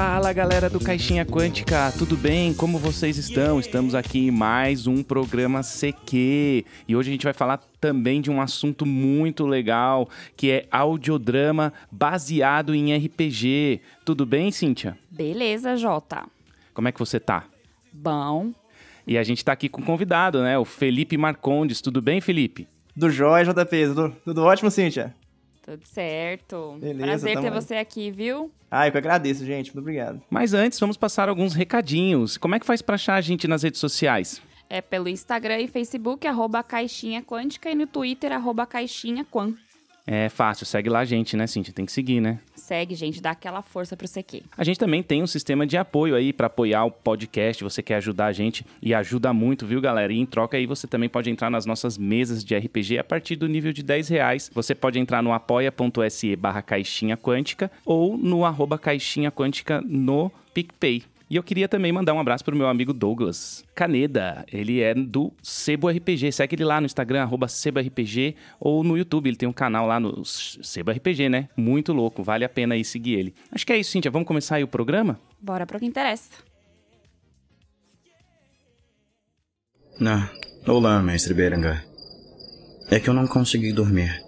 Fala galera do Caixinha Quântica, tudo bem? Como vocês estão? Estamos aqui em mais um programa CQ e hoje a gente vai falar também de um assunto muito legal que é audiodrama baseado em RPG. Tudo bem, Cíntia? Beleza, Jota. Como é que você tá? Bom. E a gente tá aqui com um convidado, né? O Felipe Marcondes. Tudo bem, Felipe? Do Jóia, JP. Tudo, tudo ótimo, Cíntia? Tudo certo. Beleza, Prazer ter você aqui, viu? Ah, eu que agradeço, gente. Muito obrigado. Mas antes, vamos passar alguns recadinhos. Como é que faz pra achar a gente nas redes sociais? É pelo Instagram e Facebook, arroba Caixinha Quântica, e no Twitter, arroba Caixinha Quan. É fácil, segue lá a gente, né, Cíntia? Tem que seguir, né? Segue, gente, dá aquela força pro CQ. A gente também tem um sistema de apoio aí para apoiar o podcast. Você quer ajudar a gente e ajuda muito, viu, galera? E em troca aí você também pode entrar nas nossas mesas de RPG a partir do nível de 10 reais. Você pode entrar no apoia.se barra caixinha quântica ou no arroba caixinha quântica no PicPay. E eu queria também mandar um abraço pro meu amigo Douglas Caneda. Ele é do Sebo RPG. Segue ele lá no Instagram, arroba Sebo RPG, ou no YouTube. Ele tem um canal lá no Sebo RPG, né? Muito louco. Vale a pena aí seguir ele. Acho que é isso, Cíntia. Vamos começar aí o programa? Bora pro que interessa. Ah, olá, mestre Berengar. É que eu não consegui dormir.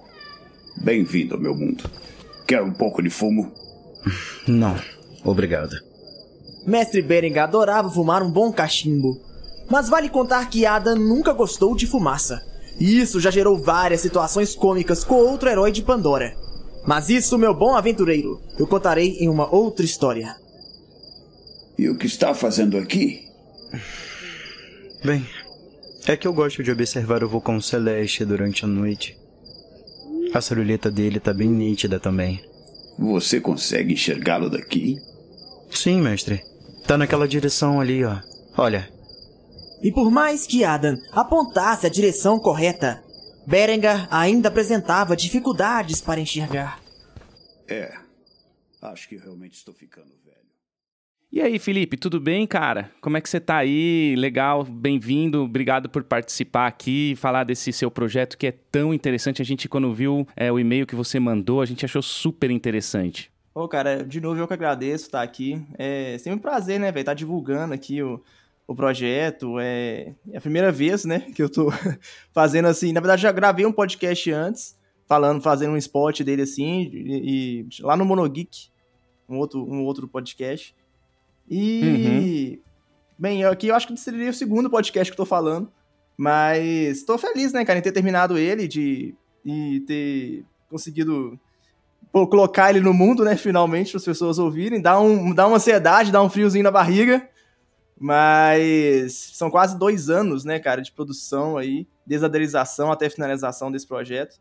Bem-vindo ao meu mundo. Quer um pouco de fumo? Não, obrigado. Mestre Berengar adorava fumar um bom cachimbo. Mas vale contar que Adam nunca gostou de fumaça. E isso já gerou várias situações cômicas com outro herói de Pandora. Mas isso, meu bom aventureiro, eu contarei em uma outra história. E o que está fazendo aqui? Bem, é que eu gosto de observar o vulcão celeste durante a noite. A silhueta dele tá bem nítida também. Você consegue enxergá-lo daqui? Sim, mestre. Tá naquela direção ali, ó. Olha, E por mais que Adam apontasse a direção correta, Berengar ainda apresentava dificuldades para enxergar. É. Acho que realmente estou ficando velho. E aí, Felipe, tudo bem, cara? Como é que você tá aí? Legal, bem-vindo, obrigado por participar aqui e falar desse seu projeto que é tão interessante. A gente, quando viu é, o e-mail que você mandou, a gente achou super interessante. Ô, cara, de novo eu que agradeço estar aqui. É sempre um prazer, né, velho? Estar divulgando aqui o, o projeto. É, é a primeira vez, né, que eu tô fazendo assim. Na verdade, já gravei um podcast antes, falando, fazendo um spot dele assim, e, e- lá no Monogeek, um outro, um outro podcast. E. Bem, eu aqui eu acho que seria o segundo podcast que eu tô falando. Mas tô feliz, né, cara, em ter terminado ele, de e ter conseguido colocar ele no mundo, né, finalmente, para as pessoas ouvirem. Dá, um, dá uma ansiedade, dá um friozinho na barriga. Mas são quase dois anos, né, cara, de produção aí, desde a até a finalização desse projeto.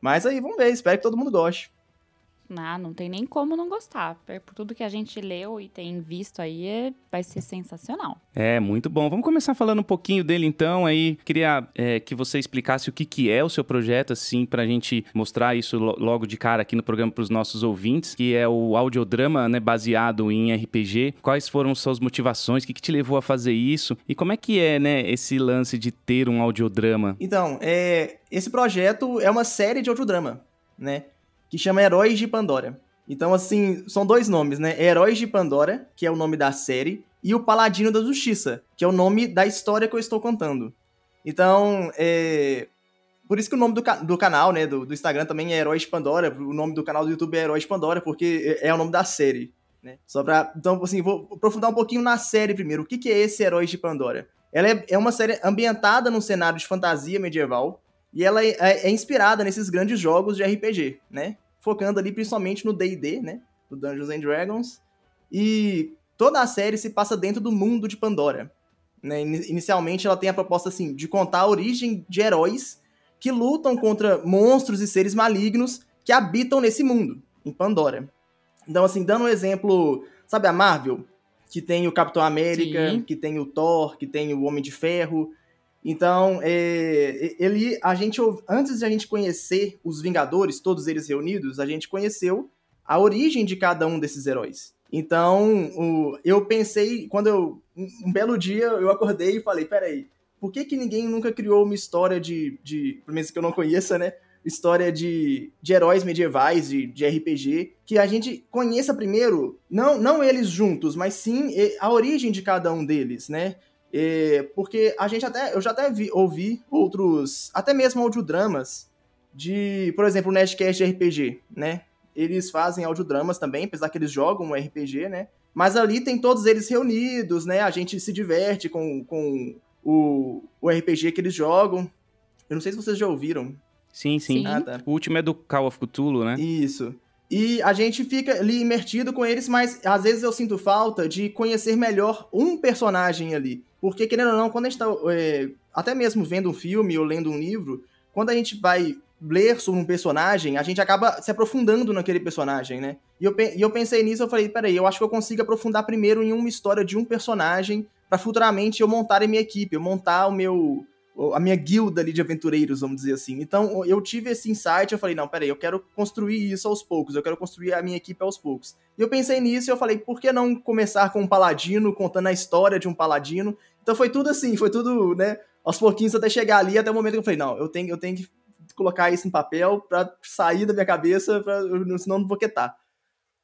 Mas aí, vamos ver, espero que todo mundo goste. Ah, não tem nem como não gostar. Por tudo que a gente leu e tem visto aí, é- vai ser sensacional. É, muito bom. Vamos começar falando um pouquinho dele então. Aí queria é, que você explicasse o que, que é o seu projeto, assim, pra gente mostrar isso lo- logo de cara aqui no programa pros nossos ouvintes, que é o audiodrama, né, baseado em RPG. Quais foram suas motivações? O que, que te levou a fazer isso? E como é que é, né, esse lance de ter um audiodrama? Então, é, esse projeto é uma série de audiodrama, né? Que chama Heróis de Pandora. Então, assim, são dois nomes, né? Heróis de Pandora, que é o nome da série, e o Paladino da Justiça, que é o nome da história que eu estou contando. Então, é. Por isso que o nome do, ca- do canal, né, do, do Instagram também é Heróis de Pandora, o nome do canal do YouTube é Heróis de Pandora, porque é é o nome da série, né? Só pra. Então, assim, vou aprofundar um pouquinho na série primeiro. O que, que é esse Heróis de Pandora? Ela é, é uma série ambientada num cenário de fantasia medieval, e ela é, é- é inspirada nesses grandes jogos de RPG, né? Focando ali principalmente no D&D, né? Do Dungeons and Dragons. E toda a série se passa dentro do mundo de Pandora. Né? Ini- Inicialmente ela tem a proposta assim de contar a origem de heróis que lutam contra monstros e seres malignos que habitam nesse mundo, em Pandora. Então, assim, dando um exemplo, sabe a Marvel? Que tem o Capitão América, Sim. que tem o Thor, que tem o Homem de Ferro. Então, é, ele, a gente, antes de a gente conhecer os Vingadores, todos eles reunidos, a gente conheceu a origem de cada um desses heróis. Então, o- eu pensei, quando eu, um, um belo dia, eu acordei e falei, peraí, por que que ninguém nunca criou uma história de, de pelo menos que eu não conheça, né, história de, de heróis medievais, de, de RPG, que a gente conheça primeiro, não, não eles juntos, mas sim a origem de cada um deles, né? É, porque a gente até, eu já até vi, ouvi outros, até mesmo audiodramas de, por exemplo, o Nerdcast de RPG, né? Eles fazem audiodramas também, apesar que eles jogam um RPG, né? Mas ali tem todos eles reunidos, né? A gente se diverte com, com o, o RPG que eles jogam. Eu não sei se vocês já ouviram. Sim, sim. sim. Ah, tá. O último é do Call of Cthulhu, né? Isso. E a gente fica ali imertido com eles, mas às vezes eu sinto falta de conhecer melhor um personagem ali. Porque, querendo ou não, quando a gente tá é, até mesmo vendo um filme ou lendo um livro, quando a gente vai ler sobre um personagem, a gente acaba se aprofundando naquele personagem, né? E eu, e eu pensei nisso, eu falei, peraí, eu acho que eu consigo aprofundar primeiro em uma história de um personagem para futuramente eu montar a minha equipe, eu montar o meu a minha guilda ali de aventureiros, vamos dizer assim. Então, eu tive esse insight, eu falei, não, peraí, eu quero construir isso aos poucos, eu quero construir a minha equipe aos poucos. E eu pensei nisso e eu falei, por que não começar com um paladino, contando a história de um paladino? Então foi tudo assim, foi tudo, né, aos pouquinhos até chegar ali, até o momento que eu falei, não, eu tenho, eu tenho que colocar isso em papel para sair da minha cabeça, pra, senão não vou quietar.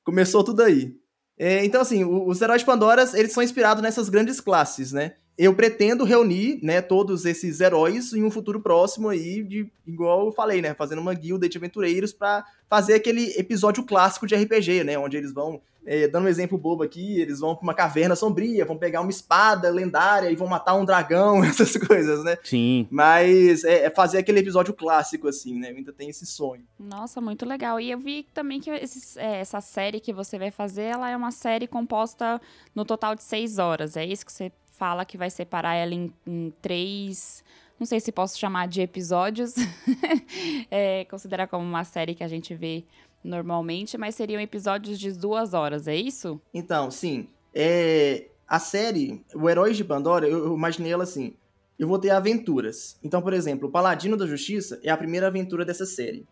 Começou tudo aí. É, então, assim, os heróis de Pandora, eles são inspirados nessas grandes classes, né? Eu pretendo reunir, né, todos esses heróis em um futuro próximo aí, de, igual eu falei, né, fazendo uma guilda de aventureiros para fazer aquele episódio clássico de RPG, né, onde eles vão é, dando um exemplo bobo aqui, eles vão pra uma caverna sombria, vão pegar uma espada lendária e vão matar um dragão, essas coisas, né? Sim. Mas é, é fazer aquele episódio clássico, assim, né? Eu ainda tenho esse sonho. Nossa, muito legal. E eu vi também que esses, é, essa série que você vai fazer, ela é uma série composta no total de seis horas. É isso que você fala que vai separar ela em, em três não sei se posso chamar de episódios, é, considerar como uma série que a gente vê normalmente, mas seriam episódios de duas horas, é isso? Então, sim. É, a série, o Heróis de Pandora, eu, imaginei ela assim. Eu vou ter aventuras. Então, por exemplo, o Paladino da Justiça é a primeira aventura dessa série.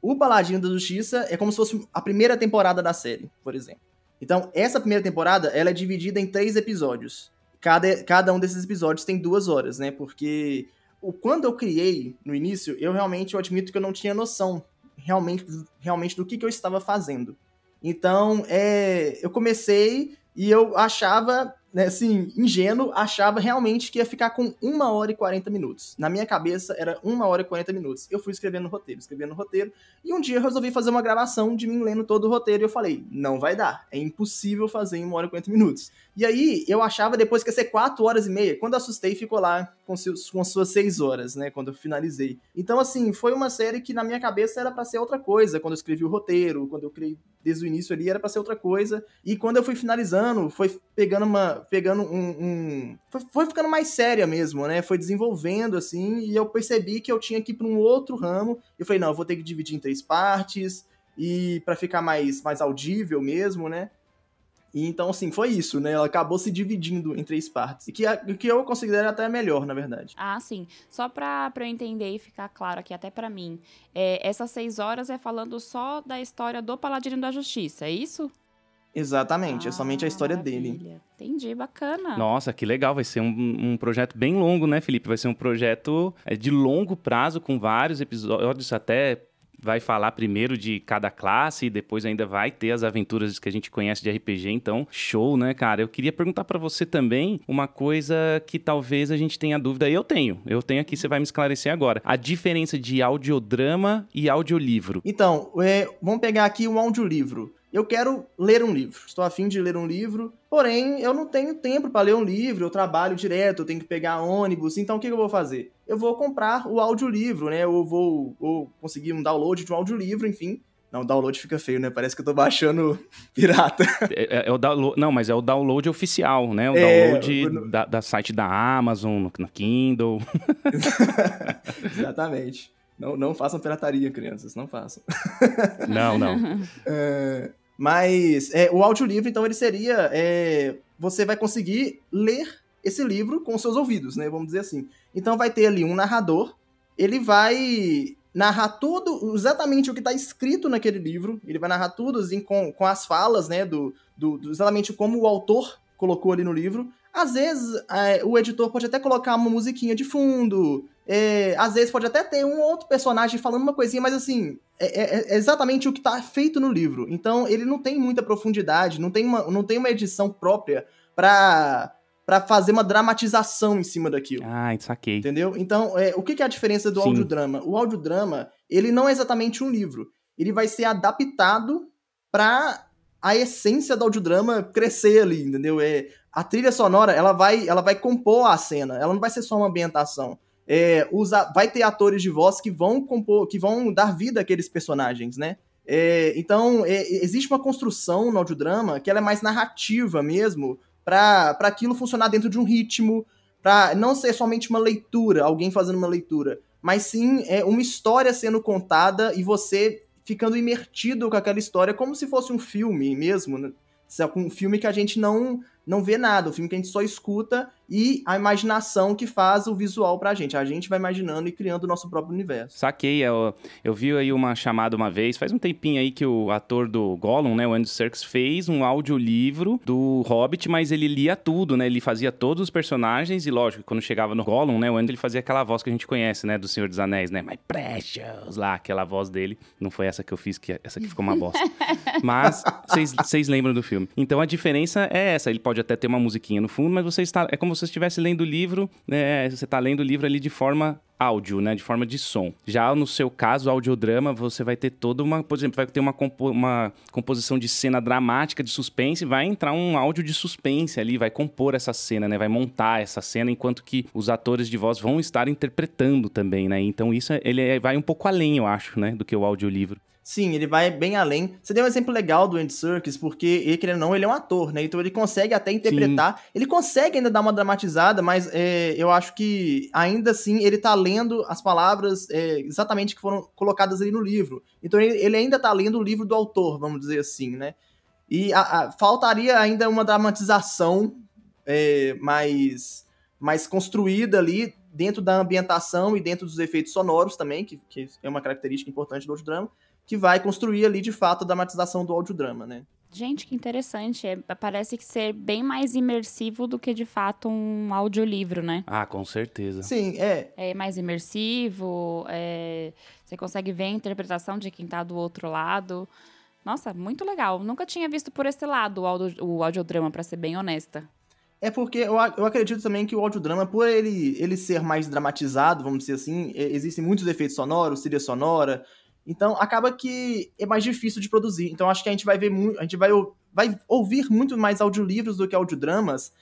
O Paladino da Justiça é como se fosse a primeira temporada da série, por exemplo. Então, essa primeira temporada, ela é dividida em três episódios. Cada, cada um desses episódios tem duas horas, né? Porque o, quando eu criei no início, eu realmente eu admito que eu não tinha noção realmente, realmente do que, que eu estava fazendo. Então, é, eu comecei e eu achava né, assim, ingênuo, achava realmente que ia ficar com 1 hora e 40 minutos. Na minha cabeça era 1 hora e 40 minutos. Eu fui escrevendo roteiro, escrevendo roteiro, e um dia eu resolvi fazer uma gravação de mim lendo todo o roteiro e eu falei, não vai dar, é impossível fazer em 1 hora e 40 minutos. E aí eu achava depois que ia ser 4 horas e meia, quando assustei ficou lá com, seus, com suas 6 horas, né, quando eu finalizei. Então assim, foi uma série que na minha cabeça era para ser outra coisa, quando eu escrevi o roteiro, quando eu criei desde o início ali era para ser outra coisa, e quando eu fui finalizando, foi pegando uma pegando um. um foi, foi, ficando mais séria mesmo, né? Foi desenvolvendo, assim, e eu percebi que eu tinha que ir para um outro ramo. Eu falei, não, eu vou ter que dividir em três partes, e para ficar mais, mais audível mesmo, né? E então, assim, foi isso, né? Ela acabou se dividindo em três partes. E que, que eu considero até melhor, na verdade. Ah, sim. Só pra, pra eu entender e ficar claro aqui, até para mim. É, essas seis horas é falando só da história do Paladino da Justiça, é isso? Exatamente, ah, é somente a história maravilha. dele. Entendi, bacana. Nossa, que legal. Vai ser um, um, projeto bem longo, né, Felipe? Vai ser um projeto é, de longo prazo, com vários episódios, até vai falar primeiro de cada classe e depois ainda vai ter as aventuras que a gente conhece de RPG, então show, né, cara? Eu queria perguntar para você também uma coisa que talvez a gente tenha dúvida, eu tenho. Eu tenho aqui, você vai me esclarecer agora. A diferença de audiodrama e audiolivro. Então, é, vamos pegar aqui um audiolivro eu quero ler um livro, estou afim de ler um livro, porém eu não tenho tempo para ler um livro, eu trabalho direto, eu tenho que pegar ônibus, então o que, eu vou fazer? Eu vou comprar o audiolivro, né? Eu vou ou conseguir um download de um audiolivro, enfim. Não, o download fica feio, né? Parece que eu tô baixando pirata. É, é, é o download, não, mas é o download oficial, né? O é, download no... da, da, site da Amazon, na Kindle. Exatamente. Não, não façam pirataria, crianças, não façam. Não, não. é, mas é, o audiolivro, então, ele seria. É, você vai conseguir ler esse livro com seus ouvidos, né? Vamos dizer assim. Então vai ter ali um narrador, ele vai narrar tudo, exatamente o que está escrito naquele livro, ele vai narrar tudo assim, com, com as falas, né? Do, do, do, exatamente como o autor colocou ali no livro. Às vezes, é, o editor pode até colocar uma musiquinha de fundo, é, às vezes pode até ter um outro personagem falando uma coisinha, mas assim, é, é, é exatamente o que está feito no livro. Então ele não tem muita profundidade, não tem uma, não tem uma edição própria para para fazer uma dramatização em cima daquilo. Ah, saquei. Entendeu? Então, é, o que, que é a diferença do Sim. audiodrama? O audiodrama, ele não é exatamente um livro. Ele vai ser adaptado para a essência do audiodrama crescer ali, entendeu? É, a trilha sonora, ela vai, ela vai compor a cena, ela não vai ser só uma ambientação. É, vai ter atores de voz que vão compor, que vão dar vida àqueles personagens, né? É, então, é, existe uma construção no audiodrama que ela é mais narrativa mesmo, para aquilo funcionar dentro de um ritmo, para não ser somente uma leitura, alguém fazendo uma leitura, mas sim é uma história sendo contada e você ficando imertido com aquela história como se fosse um filme mesmo, né? um filme que a gente não não vê nada, um filme que a gente só escuta e a imaginação que faz o visual pra gente. A gente vai imaginando e criando o nosso próprio universo. Saquei, eu, eu vi aí uma chamada uma vez, faz um tempinho aí que o ator do Gollum, né, o Andy Serkis, fez um audiolivro do Hobbit, mas ele lia tudo, né, ele fazia todos os personagens e, lógico, quando chegava no Gollum, né, o Andy ele fazia aquela voz que a gente conhece, né, do Senhor dos Anéis, né, My Precious, lá, aquela voz dele. Não foi essa que eu fiz, que essa aqui ficou uma bosta. mas vocês lembram do filme. Então a diferença é essa, ele pode até ter uma musiquinha no fundo, mas você está, é como se você estivesse lendo o livro, né, você está lendo o livro ali de forma áudio, né, de forma de som. Já no seu caso, audiodrama, você vai ter toda uma, por exemplo, vai ter uma, compo uma composição de cena dramática, de suspense, vai entrar um áudio de suspense ali, vai compor essa cena, né, vai montar essa cena, enquanto que os atores de voz vão estar interpretando também, né, então isso, ele é, vai um pouco além, eu acho, né, do que o audiolivro. Sim, ele vai bem além. Você deu um exemplo legal do Andy Serkis, porque ele, querendo ou não, ele é um ator, né? Então ele consegue até interpretar. Sim. Ele consegue ainda dar uma dramatizada, mas é, eu acho que ainda assim ele tá lendo as palavras é, exatamente que foram colocadas ali no livro. Então ele, ele, ainda tá lendo o livro do autor, vamos dizer assim, né? E a, a, faltaria ainda uma dramatização é, mais, mais construída ali dentro da ambientação e dentro dos efeitos sonoros também, que, que é uma característica importante do audiodrama que vai construir ali de fato a dramatização do audiodrama, né? Gente, que interessante. É, parece que ser bem mais imersivo do que de fato um audiolivro, né? Ah, com certeza. Sim, é. É mais imersivo, é... você consegue ver a interpretação de quem tá do outro lado. Nossa, muito legal. Nunca tinha visto por esse lado o, audio, o audiodrama, para ser bem honesta. É porque eu, eu acredito também que o audiodrama, por ele, ele ser mais dramatizado, vamos dizer assim, existem muitos efeitos sonoros, trilha sonora, então acaba que é mais difícil de produzir. Então acho que a gente vai ver muito, a gente vai, vai ouvir muito mais audiolivros do que audiodramas,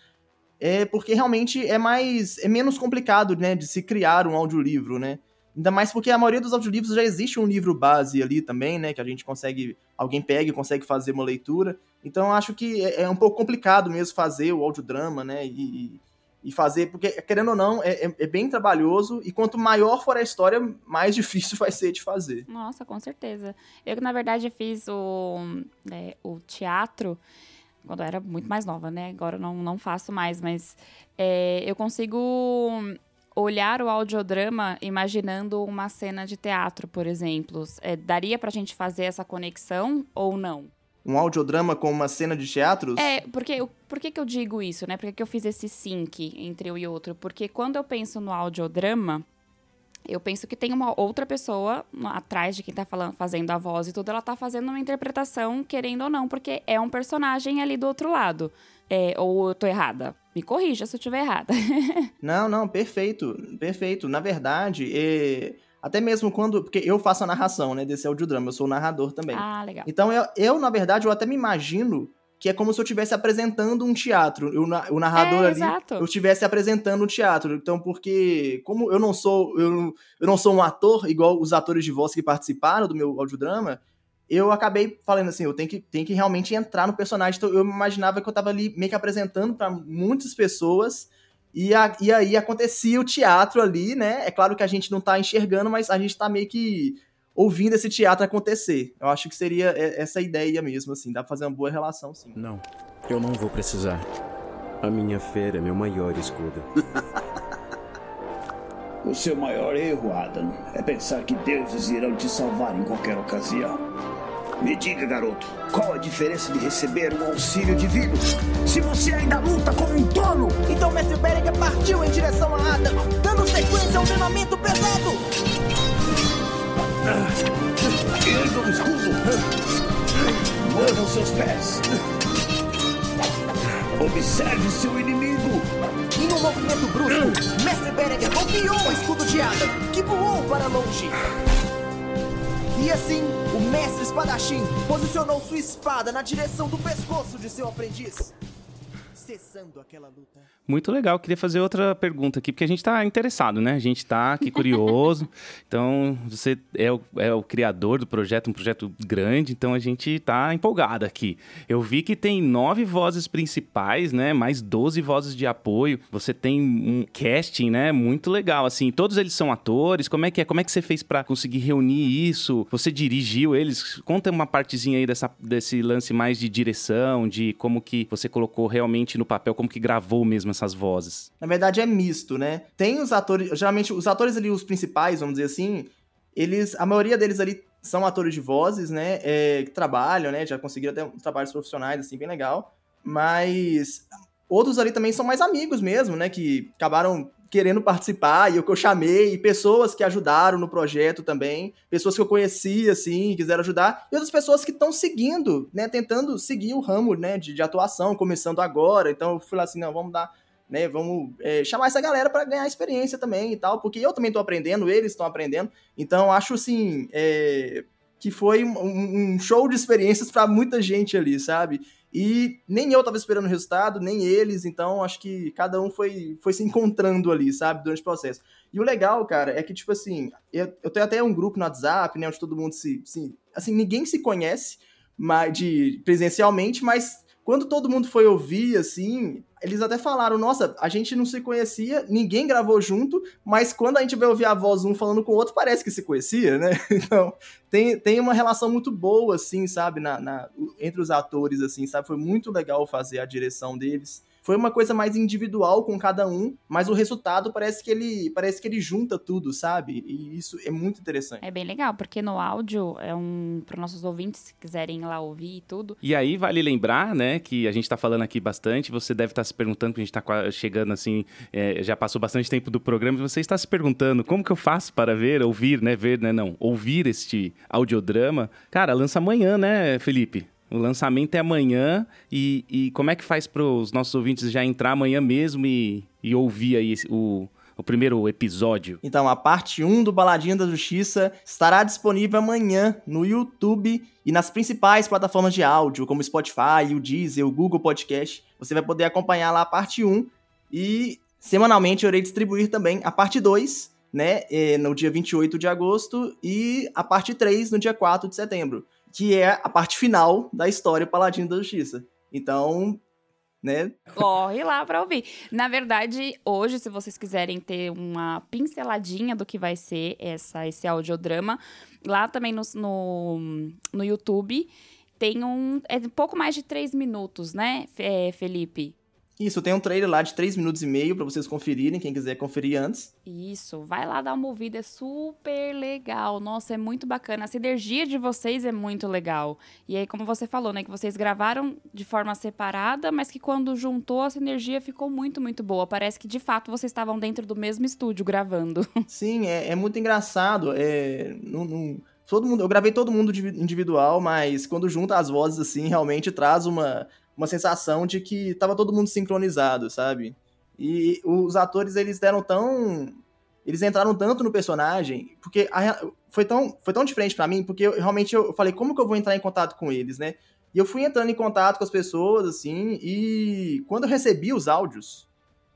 é porque realmente é mais é menos complicado, né, de se criar um audiolivro, né? Ainda mais porque a maioria dos audiolivros já existe um livro base ali também, né, que a gente consegue, alguém pega e consegue fazer uma leitura. Então acho que é, é um pouco complicado mesmo fazer o audiodrama, né, e, e fazer, porque querendo ou não, é, é, é, bem trabalhoso e quanto maior for a história, mais difícil vai ser de fazer. Nossa, com certeza. Eu, na verdade, fiz o, é, o teatro quando eu era muito mais nova, né? Agora eu não, não faço mais, mas é, eu consigo olhar o audiodrama imaginando uma cena de teatro, por exemplo. É, daria pra gente fazer essa conexão ou não? Um audiodrama com uma cena de teatros? É, porque por que, que eu digo isso, né? Por que, que eu fiz esse sync entre um e outro? Porque quando eu penso no audiodrama, eu penso que tem uma outra pessoa atrás de quem tá falando, fazendo a voz e tudo, ela tá fazendo uma interpretação, querendo ou não, porque é um personagem ali do outro lado. É, ou eu tô errada? Me corrija se eu estiver errada. não, não, perfeito, perfeito. Na verdade, é até mesmo quando. Porque eu faço a narração, né? Desse audiodrama, eu sou o narrador também. Ah, legal. Então eu, eu, na verdade, eu até me imagino que é como se eu estivesse apresentando um teatro. Eu, o narrador é, ali, exato. eu estivesse apresentando um teatro. Então, porque, como eu não sou. Eu, eu não sou um ator, igual os atores de voz que participaram do meu audiodrama, eu acabei falando assim, eu tenho que, tenho que realmente entrar no personagem. Então, eu imaginava que eu tava ali meio que apresentando para muitas pessoas e, a, e aí acontecia o teatro ali, né? É claro que a gente não tá enxergando, mas a gente tá meio que ouvindo esse teatro acontecer. Eu acho que seria essa ideia mesmo, assim. Dá pra fazer uma boa relação, sim. Não, eu não vou precisar. A minha fé é meu maior escudo. o seu maior erro, Adam, é pensar que deuses irão te salvar em qualquer ocasião. Me diga, garoto, qual a diferença de receber um auxílio divino se você ainda luta como um tolo? Então Mestre Berenguer partiu em direção a Adam, dando sequência, um treinamento pesado! Erga o escudo! Movam seus pés! Observe seu inimigo! Em um movimento brusco, Mestre Berenguer golpeou o escudo de Adam, que voou para longe. E assim, o Mestre Espadachim posicionou sua espada na direção do pescoço de seu aprendiz, cessando aquela luta. Muito legal. Queria fazer outra pergunta aqui, porque a gente está interessado, né? A gente está aqui curioso. então, você é o, é o criador do projeto, um projeto grande, então a gente está empolgado aqui. Eu vi que tem nove vozes principais, né? Mais 12 vozes de apoio. Você tem um casting, né? Muito legal, assim. Todos eles são atores. Como é que é? Como é que você fez para conseguir reunir isso? Você dirigiu eles? Conta uma partezinha aí dessa, desse lance mais de direção, de como que você colocou realmente no papel, como que gravou mesmo essas vozes. Na verdade é misto, né? Tem os atores, geralmente os atores ali, os principais, vamos dizer assim, eles, a maioria deles ali são atores de vozes, né? É, que trabalham, né? Já conseguiram até trabalhos profissionais, assim, bem legal. Mas outros ali também são mais amigos mesmo, né? Que acabaram querendo participar e o que eu chamei, pessoas que ajudaram no projeto também, pessoas que eu conhecia, assim, quiseram ajudar, e outras pessoas que estão seguindo, né, tentando seguir o ramo, né, de, de, atuação, começando agora, então eu fui lá assim, não, vamos dar, né, vamos é, chamar essa galera para ganhar experiência também e tal, porque eu também tô aprendendo, eles estão aprendendo, então acho, assim, é, que foi um, um show de experiências para muita gente ali, sabe? E nem eu estava esperando o resultado, nem eles, então acho que cada um foi, foi se encontrando ali, sabe, durante o processo. E o legal, cara, é que, tipo assim, eu, eu tenho até um grupo no WhatsApp, né, onde todo mundo se. se assim, ninguém se conhece mas, de, presencialmente, mas quando todo mundo foi ouvir, assim, eles até falaram: nossa, a gente não se conhecia, ninguém gravou junto, mas quando a gente vai ouvir a voz um falando com o outro, parece que se conhecia, né? Então, tem, tem uma relação muito boa, assim, sabe, na, na, entre os atores, assim, sabe? Foi muito legal fazer a direção deles foi uma coisa mais individual com cada um, mas o resultado parece que ele parece que ele junta tudo, sabe? E isso é muito interessante. É bem legal, porque no áudio é um para nossos ouvintes se quiserem ir lá ouvir e tudo. E aí vale lembrar, né, que a gente tá falando aqui bastante, você deve estar tá se perguntando, porque a gente tá chegando assim, é, já passou bastante tempo do programa, e você está se perguntando como que eu faço para ver, ouvir, né, ver, né, não, ouvir este audiodrama. Cara, lança amanhã, né, Felipe? O lançamento é amanhã e, e como é que faz para os nossos ouvintes já entrar amanhã mesmo e, e ouvir aí o, o primeiro episódio? Então, a parte 1 do Baladinha da Justiça estará disponível amanhã no YouTube e nas principais plataformas de áudio, como Spotify, o Deezer, o Google Podcast. Você vai poder acompanhar lá a parte 1 e semanalmente eu irei distribuir também a parte 2, né, eh, no dia 28 de agosto e a parte 3 no dia 4 de setembro que é a parte final da história Paladino da Justiça. Então, né? Corre lá para ouvir. Na verdade, hoje, se vocês quiserem ter uma pinceladinha do que vai ser essa, esse audiodrama, lá também no, no, no YouTube tem um. É um pouco mais de três minutos, né, Felipe? Isso, tem um trailer lá de 3 minutos e meio para vocês conferirem, quem quiser conferir antes. Isso, vai lá dar uma ouvida, é super legal. Nossa, é muito bacana. A sinergia de vocês é muito legal. E aí, como você falou, né, que vocês gravaram de forma separada, mas que quando juntou, a sinergia ficou muito, muito boa. Parece que de fato vocês estavam dentro do mesmo estúdio gravando. Sim, é, é muito engraçado. É, não, não, todo mundo, eu gravei todo mundo individual, mas quando junta as vozes assim, realmente traz uma uma sensação de que tava todo mundo sincronizado, sabe? E os atores, eles deram tão. Eles entraram tanto no personagem, porque a, foi, tão, foi tão diferente para mim, porque eu, realmente eu falei, como que eu vou entrar em contato com eles, né? E eu fui entrando em contato com as pessoas, assim, e quando eu recebi os áudios,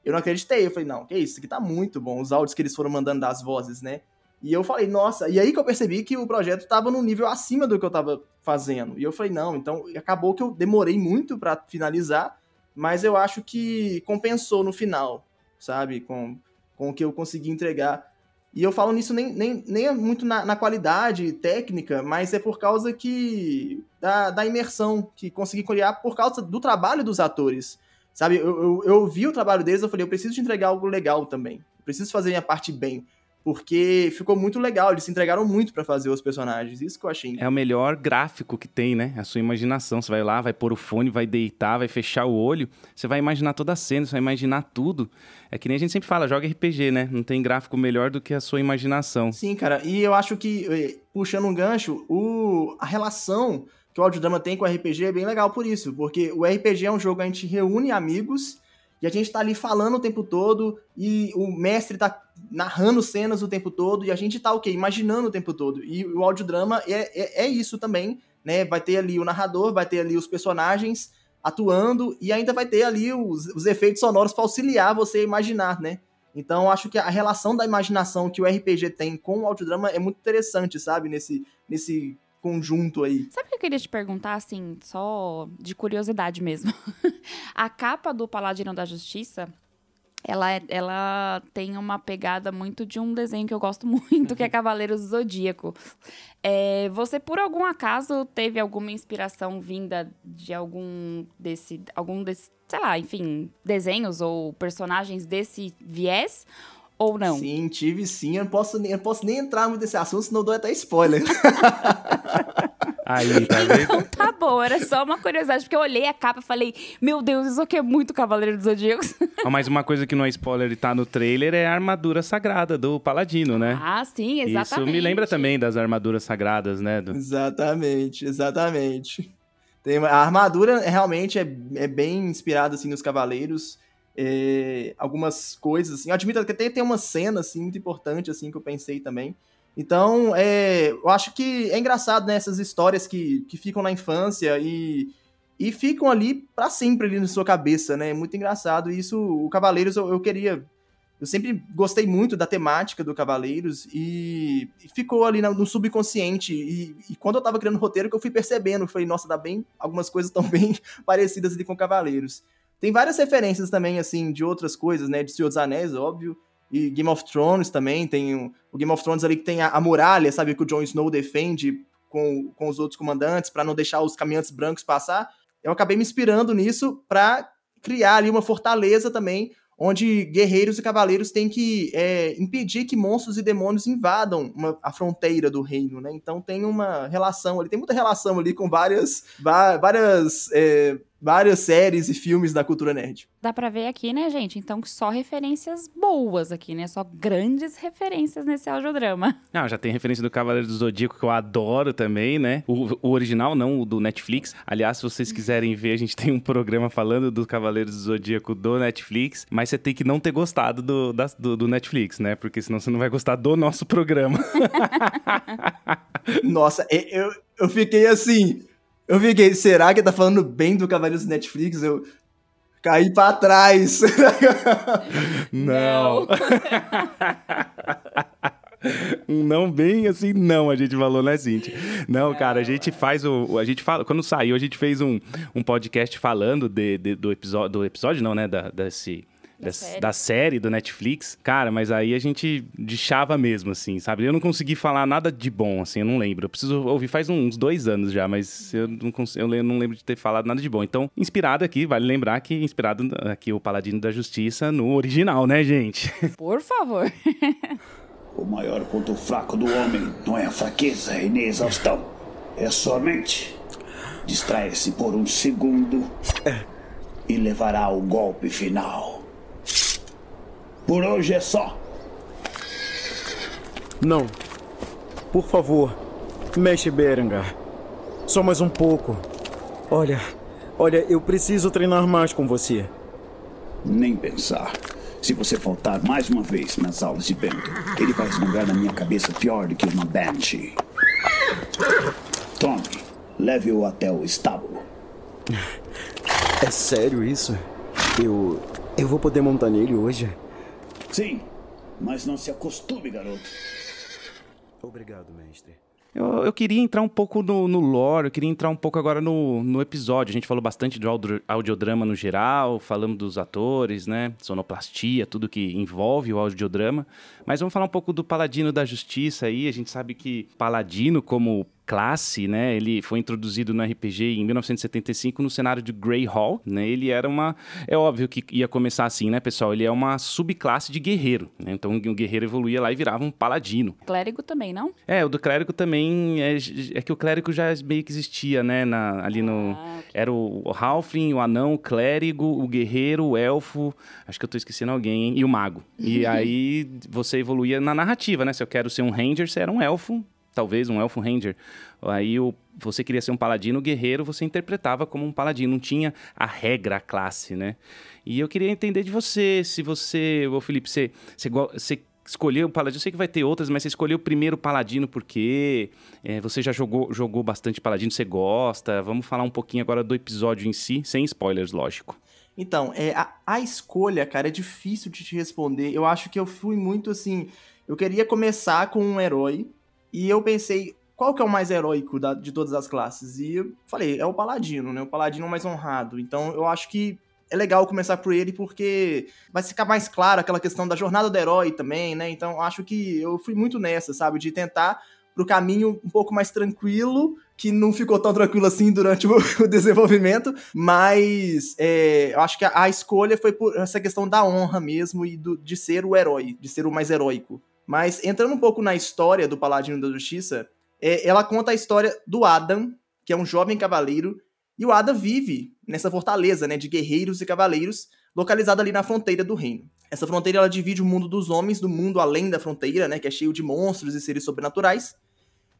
eu não acreditei. Eu falei, não, que isso, isso aqui tá muito bom, os áudios que eles foram mandando das vozes, né? E eu falei, nossa, e aí que eu percebi que o projeto estava num nível acima do que eu estava fazendo. E eu falei, não, então acabou que eu demorei muito para finalizar, mas eu acho que compensou no final, sabe? Com, com o que eu consegui entregar. E eu falo nisso nem, nem, nem muito na, na qualidade técnica, mas é por causa que da, da imersão que consegui criar por causa do trabalho dos atores. Sabe, eu, eu, eu vi o trabalho deles, eu falei, eu preciso de entregar algo legal também. Eu preciso fazer minha parte bem. Porque ficou muito legal, eles se entregaram muito para fazer os personagens, isso que eu achei. É o melhor gráfico que tem, né? A sua imaginação. Você vai lá, vai pôr o fone, vai deitar, vai fechar o olho, você vai imaginar toda a cena, você vai imaginar tudo. É que nem a gente sempre fala, joga RPG, né? Não tem gráfico melhor do que a sua imaginação. Sim, cara, e eu acho que, eh, puxando um gancho, o... a relação que o audiodrama tem com o RPG é bem legal por isso, porque o RPG é um jogo que a gente reúne amigos e a gente tá ali falando o tempo todo, e o mestre tá narrando cenas o tempo todo, e a gente tá o quê? Imaginando o tempo todo. E o audiodrama é, é, é isso também, né? Vai ter ali o narrador, vai ter ali os personagens atuando, e ainda vai ter ali os, os efeitos sonoros para auxiliar você a imaginar, né? Então, acho que a relação da imaginação que o RPG tem com o audiodrama é muito interessante, sabe? Nesse, nesse conjunto aí. Sabe o que eu queria te perguntar, assim, só de curiosidade mesmo? a capa do Paladino da Justiça, ela, é, ela tem uma pegada muito de um desenho que eu gosto muito, que é Cavaleiros do Zodíaco. É, você, por algum acaso, teve alguma inspiração vinda de algum desse, algum desse, sei lá, enfim, desenhos ou personagens desse viés? Ou não? Sim, tive sim. Eu não posso nem, eu posso nem entrar muito nesse assunto, senão eu dou até spoiler. Aí, tá vendo? Então tá bom, era só uma curiosidade, porque eu olhei a capa e falei, meu Deus, isso aqui é muito Cavaleiro dos Zodíacos. Mas uma coisa que não é spoiler e tá no trailer é a armadura sagrada do Paladino, né? Ah, sim, exatamente. Isso me lembra também das armaduras sagradas, né? Do... Exatamente, exatamente. Tem, a armadura realmente é, é bem inspirada assim, nos Cavaleiros é, algumas coisas, assim. Eu admito que até tem uma cena, assim, muito importante, assim, que eu pensei também. Então, é, eu acho que é engraçado, né, essas histórias que, que ficam na infância e, e ficam ali para sempre ali na sua cabeça, né? É muito engraçado. E isso, o Cavaleiros, eu, eu queria... Eu sempre gostei muito da temática do Cavaleiros e, e ficou ali no, no subconsciente. E, e, quando eu tava criando o roteiro, que eu fui percebendo, eu falei, nossa, dá bem... Algumas coisas tão bem parecidas ali com Cavaleiros. Tem várias referências também, assim, de outras coisas, né? De Senhor dos Anéis, óbvio. E Game of Thrones também. Tem o, o Game of Thrones ali que tem a, a, muralha, sabe? Que o Jon Snow defende com, com os outros comandantes para não deixar os caminhantes brancos passar. Eu acabei me inspirando nisso para criar ali uma fortaleza também, onde guerreiros e cavaleiros têm que é, impedir que monstros e demônios invadam uma, a fronteira do reino, né? Então tem uma relação ali, tem muita relação ali com várias, várias é, várias séries e filmes da cultura nerd. Dá pra ver aqui, né, gente? Então, só referências boas aqui, né? Só grandes referências nesse audiodrama. Não, já tem referência do Cavaleiro do Zodíaco, que eu adoro também, né? O, o, original, não o do Netflix. Aliás, se vocês quiserem ver, a gente tem um programa falando do Cavaleiro do Zodíaco do Netflix, mas você tem que não ter gostado do, da, do, do Netflix, né? Porque senão você não vai gostar do nosso programa. Nossa, eu, eu fiquei assim eu fiquei, será que tá falando bem do Cavaleiros do Netflix? Eu caí pra trás. não. um não bem assim, não, a gente falou, né, Cintia? Não, cara, a gente faz o. A gente fala. Quando saiu, a gente fez um, um podcast falando de, de do episódio. Do episódio, não, né? Da, desse da, série. da série do Netflix. Cara, mas aí a gente deixava mesmo, assim, sabe? Eu não consegui falar nada de bom, assim, eu não lembro. Eu preciso ouvir faz uns dois anos já, mas eu não, consigo, eu não lembro de ter falado nada de bom. Então, inspirado aqui, vale lembrar que inspirado aqui o Paladino da Justiça no original, né, gente? Por favor. o maior ponto fraco do homem não é a fraqueza e nem a exaustão. É somente distrair-se por um segundo é. e levará ao golpe final. Por hoje é só. Não. Por favor, mexe Berengar. Só mais um pouco. Olha, olha, eu preciso treinar mais com você. Nem pensar. Se você faltar mais uma vez nas aulas de Bento, ele vai esmagar na minha cabeça pior do que uma Banshee. Tome, leve-o até o estábulo. É sério isso? Eu. Eu vou poder montar nele hoje? Sim, mas não se acostume, garoto. Obrigado, mestre. Eu, eu queria entrar um pouco no, no, lore, eu queria entrar um pouco agora no, no episódio. A gente falou bastante do audio, audiodrama no geral, falamos dos atores, né? Sonoplastia, tudo que envolve o audiodrama. Mas vamos falar um pouco do Paladino da Justiça aí. A gente sabe que Paladino, como classe, né? Ele foi introduzido no RPG em 1975 no cenário de Grey Hall, né? Ele era uma... É óbvio que ia começar assim, né, pessoal? Ele é uma subclasse de guerreiro, né? Então o guerreiro evoluía lá e virava um paladino. Clérigo também, não? É, o do clérigo também... É, é que o clérigo já meio que existia, né? Na, ali no... Ah, okay. Era o, o Halfling, o anão, o clérigo, o guerreiro, o elfo... Acho que eu tô esquecendo alguém, hein? E o mago. E aí você evoluía na narrativa, né? Se eu quero ser um ranger, você era um elfo, talvez um elfo ranger. Aí o, você queria ser um paladino guerreiro, você interpretava como um paladino, não tinha a regra, a classe, né? E eu queria entender de você, se você, ô Felipe, você, você, você escolheu o paladino, eu sei que vai ter outras, mas você escolheu o primeiro paladino porque é, você já jogou, jogou bastante paladino, você gosta. Vamos falar um pouquinho agora do episódio em si, sem spoilers, lógico. Então, é, a, a escolha, cara, é difícil de te responder. Eu acho que eu fui muito assim. Eu queria começar com um herói, e eu pensei, qual que é o mais heróico da, de todas as classes? E eu falei, é o Paladino, né? O Paladino mais honrado. Então eu acho que é legal começar por ele porque vai ficar mais claro aquela questão da jornada do herói também, né? Então acho que eu fui muito nessa, sabe? De tentar pro caminho um pouco mais tranquilo, que não ficou tão tranquilo assim durante o, o desenvolvimento, mas é, eu acho que a, a, escolha foi por essa questão da honra mesmo e do, de ser o herói, de ser o mais heróico. Mas entrando um pouco na história do Paladino da Justiça, é, ela conta a história do Adam, que é um jovem cavaleiro, e o Adam vive nessa fortaleza né, de guerreiros e cavaleiros, localizada ali na fronteira do reino. Essa fronteira ela divide o mundo dos homens do mundo além da fronteira, né, que é cheio de monstros e seres sobrenaturais.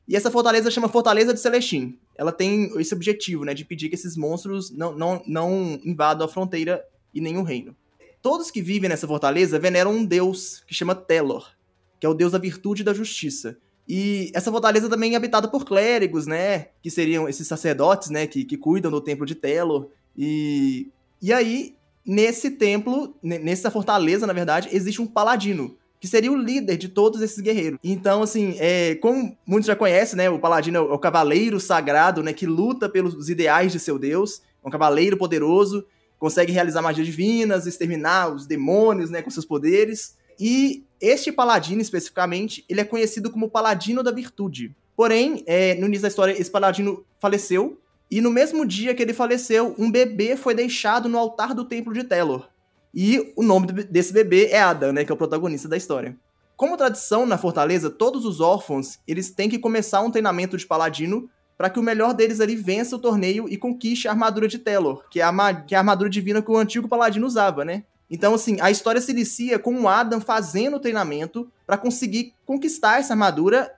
E essa fortaleza chama Fortaleza de Celestim. Ela tem esse objetivo, né, de pedir que esses monstros não, não, não invadam a fronteira e nem o reino. Todos que vivem nessa fortaleza veneram um deus que chama Telor que é o deus da virtude e da justiça. E essa fortaleza também é habitada por clérigos, né? Que seriam esses sacerdotes, né? Que, que cuidam do templo de Telor. E, e aí, nesse templo, nessa fortaleza, na verdade, existe um paladino. Que seria o líder de todos esses guerreiros. Então, assim, é, como muitos já conhecem, né? O paladino é o, é cavaleiro sagrado, né? Que luta pelos ideais de seu deus. É um cavaleiro poderoso. Consegue realizar magias divinas, exterminar os demônios, né? Com seus poderes. E este paladino, especificamente, ele é conhecido como Paladino da Virtude. Porém, é, no início da história, esse paladino faleceu, e no mesmo dia que ele faleceu, um bebê foi deixado no altar do templo de Telor. E o nome desse bebê é Adam, né, que é o protagonista da história. Como tradição na fortaleza, todos os órfãos, eles têm que começar um treinamento de paladino para que o melhor deles ali vença o torneio e conquiste a armadura de Telor, que é a, que é a armadura divina que o antigo paladino usava, né? Então, assim, a história se inicia com o Adam fazendo o treinamento para conseguir conquistar essa armadura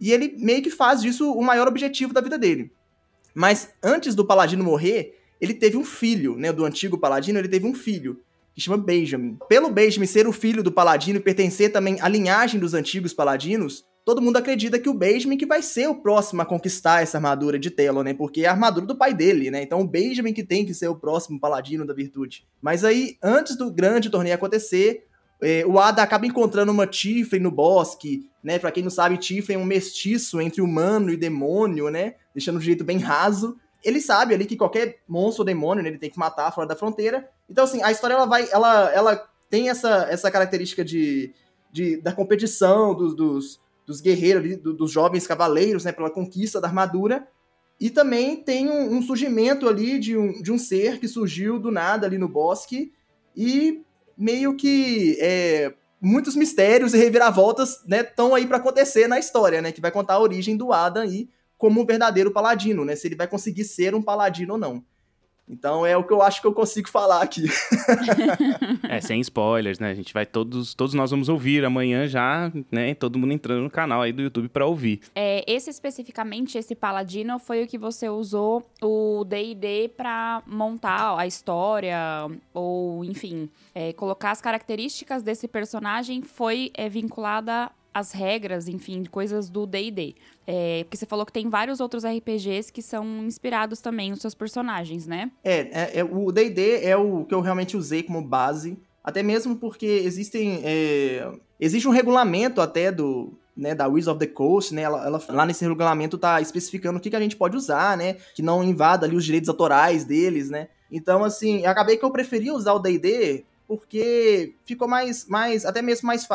e ele meio que faz disso o maior objetivo da vida dele. Mas antes do Paladino morrer, ele teve um filho, né? Do antigo Paladino, ele teve um filho, que chama Benjamin. Pelo Benjamin ser o filho do Paladino e pertencer também à linhagem dos antigos Paladinos, todo mundo acredita que o Benjamin que vai ser o próximo a conquistar essa armadura de Telon, né? Porque é a armadura do pai dele, né? Então o Benjamin que tem que ser o próximo paladino da virtude. Mas aí, antes do grande torneio acontecer, é, o Ada acaba encontrando uma Tiflin no bosque, né? Pra quem não sabe, Tiflin é um mestiço entre humano e demônio, né? Deixando de jeito bem raso. Ele sabe ali que qualquer monstro ou demônio, né, ele tem que matar fora da fronteira. Então, assim, a história ela vai. Ela, ela tem essa, essa característica de, de da competição, dos, dos dos guerreiros, dos jovens cavaleiros, né, pela conquista da armadura. E também tem um, um, surgimento ali de um, de um ser que surgiu do nada ali no bosque e meio que é, muitos mistérios e reviravoltas estão né, aí para acontecer na história, né, que vai contar a origem do Adam como um verdadeiro paladino, né, se ele vai conseguir ser um paladino ou não. Então é o que eu acho que eu consigo falar aqui. é, sem spoilers, né? A gente vai todos, todos nós vamos ouvir amanhã já, né? Todo mundo entrando no canal aí do YouTube para ouvir. É, esse especificamente, esse Paladino, foi o que você usou o D&D para montar a história ou, enfim, é, colocar as características desse personagem foi é, vinculada as regras, enfim, coisas do D&D. É, porque você falou que tem vários outros RPGs que são inspirados também nos seus personagens, né? É, é, é o D&D é o que eu realmente usei como base, até mesmo porque existem... É, existe um regulamento até do, né, da Wizards of the Coast, né, ela, ela, lá nesse regulamento tá especificando o que, que a gente pode usar, né, que não invada ali os direitos autorais deles, né. Então, assim, acabei que eu preferia usar o D&D porque ficou mais, mais até mesmo mais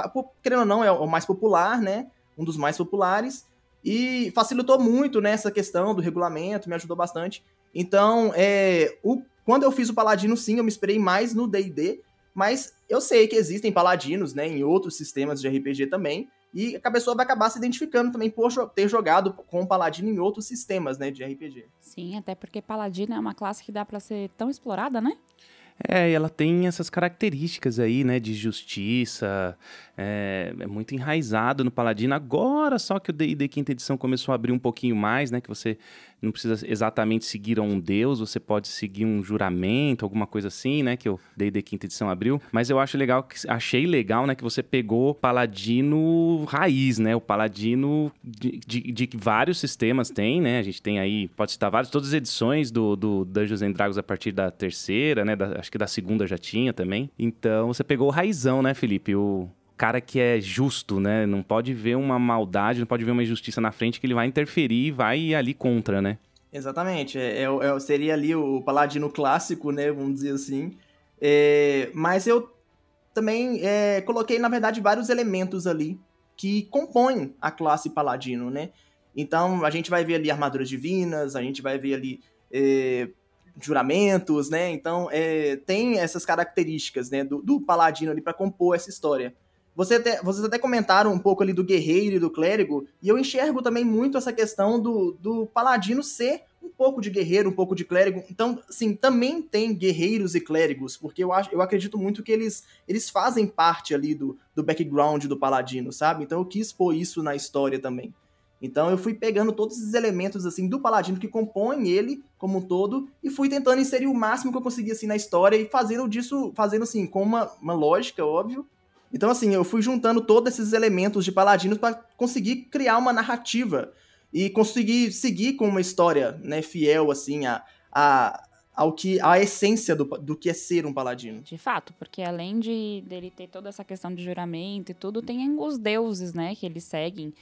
querendo ou não, é o mais popular, né? Um dos mais populares. e facilitou muito nessa questão do regulamento, me ajudou bastante. Então, é, o, quando eu fiz o Paladino, sim, eu me esperei mais no D&D, mas eu sei que existem paladinos, né, em outros sistemas de RPG também, e a pessoa vai acabar se identificando também por ter jogado com o Paladino em outros sistemas, né, de RPG. Sim, até porque Paladino é uma classe que dá para ser tão explorada, né? É, ela tem essas características aí, né, de justiça, é, é, muito enraizado no Paladino. Agora só que o D&D quinta edição começou a abrir um pouquinho mais, né, que você não precisa exatamente seguir a um deus, você pode seguir um juramento, alguma coisa assim, né? Que o D&D quinta edição abriu. Mas eu acho legal, achei legal, né? Que você pegou paladino raiz, né? O paladino de, de, de vários sistemas tem, né? A gente tem aí, pode citar vários, todas as edições do, do Dungeons and Dragons a partir da terceira, né? Da, acho que da segunda já tinha também. Então você pegou o raizão, né, Felipe? O cara que é justo, né? Não pode ver uma maldade, não pode ver uma injustiça na frente que ele vai interferir e vai ali contra, né? Exatamente. É, é, é seria ali o paladino clássico, né? Vamos dizer assim. É, mas eu também é, coloquei, na verdade, vários elementos ali que compõem a classe paladino, né? Então, a gente vai ver ali armaduras divinas, a gente vai ver ali é, juramentos, né? Então, tem essas características, né, do, do paladino ali para compor essa história. Você até, vocês até comentaram um pouco ali do guerreiro e do clérigo, e eu enxergo também muito essa questão do, do paladino ser um pouco de guerreiro, um pouco de clérigo. Então, sim, também tem guerreiros e clérigos, porque eu, acho, eu acredito muito que eles, eles fazem parte ali do, do background do paladino, sabe? Então eu quis pôr isso na história também. Então eu fui pegando todos esses elementos assim do paladino que compõem ele como um todo e fui tentando inserir o máximo que eu conseguia assim na história e fazendo disso, fazendo assim com uma, uma lógica, óbvio, então, assim, eu fui juntando todos esses elementos de Paladinos para conseguir criar uma narrativa e conseguir seguir com uma história, né, fiel, assim, a, a, ao que a essência do, do que é ser um paladino. De fato, porque além de dele ter toda essa questão de juramento e tudo, tem os deuses, né, que eles seguem.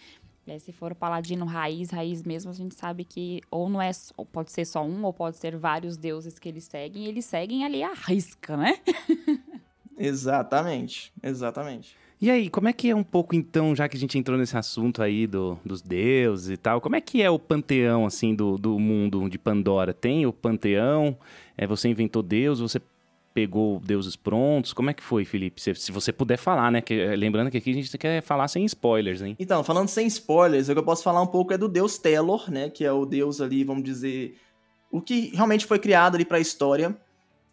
É, se for paladino raiz, raiz mesmo, a gente sabe que ou não é, ou pode ser só um, ou pode ser vários deuses que eles seguem, e eles seguem ali a risca, né? Exatamente, exatamente. E aí, como é que é um pouco então, já que a gente entrou nesse assunto aí do, dos deuses e tal, como é que é o panteão, assim, do, do mundo de Pandora? Tem o panteão? É, você inventou Deus? Você pegou deuses prontos? Como é que foi, Felipe? Se, se você puder falar, né? Que, eh, lembrando que aqui a gente quer falar sem spoilers, hein? Então, falando sem spoilers, o que eu posso falar um pouco é do deus Telor, né? Que é o deus ali, vamos dizer, o que realmente foi criado ali para a história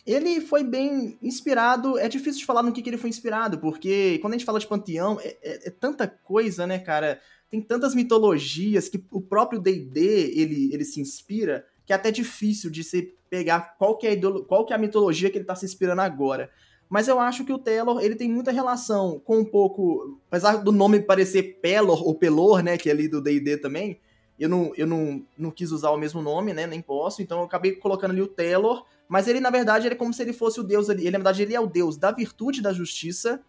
ele foi bem inspirado. É difícil de falar no que, que ele foi inspirado, porque quando a gente fala de panteão, é, é, é tanta coisa, né, cara? Tem tantas mitologias que o próprio D&D ele, ele se inspira, que é até difícil de se pegar qual que é a, qual que é a mitologia que ele está se inspirando agora. Mas eu acho que o Telor, ele tem muita relação com um pouco, apesar do nome parecer Pelor ou Pelor, né, que é ali do D&D também, eu não, eu não, não quis usar o mesmo nome, né, nem posso, então eu acabei colocando ali o Telor, mas ele, na verdade, ele é como se ele fosse o deus ali. Ele, na verdade, ele é o deus da virtude e da justiça.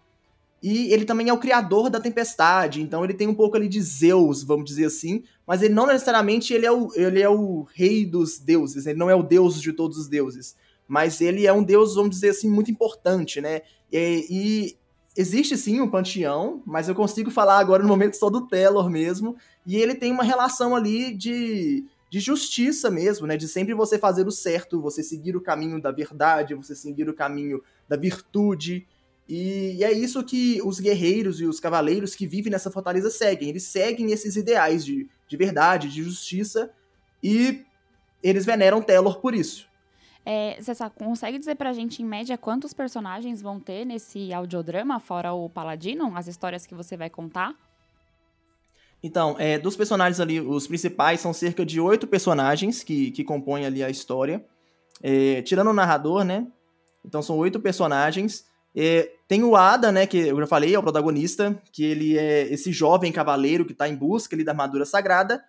E ele também é o criador da tempestade. Então ele tem um pouco ali de Zeus, vamos dizer assim. Mas ele não necessariamente ele é o, ele é o rei dos deuses. Ele não é o deus de todos os deuses. Mas ele é um deus, vamos dizer assim, muito importante, né? E, e existe sim um panteão, mas eu consigo falar agora no momento só do Telor mesmo. E ele tem uma relação ali de de justiça mesmo, né? De sempre você fazer o certo, você seguir o caminho da verdade, você seguir o caminho da virtude. E, e é isso que os guerreiros e os cavaleiros que vivem nessa fortaleza seguem. Eles seguem esses ideais de, de verdade, de justiça, e eles veneram Telor por isso. É, você sabe, consegue dizer pra gente, em média, quantos personagens vão ter nesse audiodrama, fora o Paladino, as histórias que você vai contar? Então, é, dos personagens ali, os principais são cerca de oito personagens que, que compõem ali a história. É, tirando o narrador, né? Então são oito personagens. É, tem o Ada, né? Que eu já falei, é o protagonista, que ele é esse jovem cavaleiro que tá em busca ali da armadura sagrada.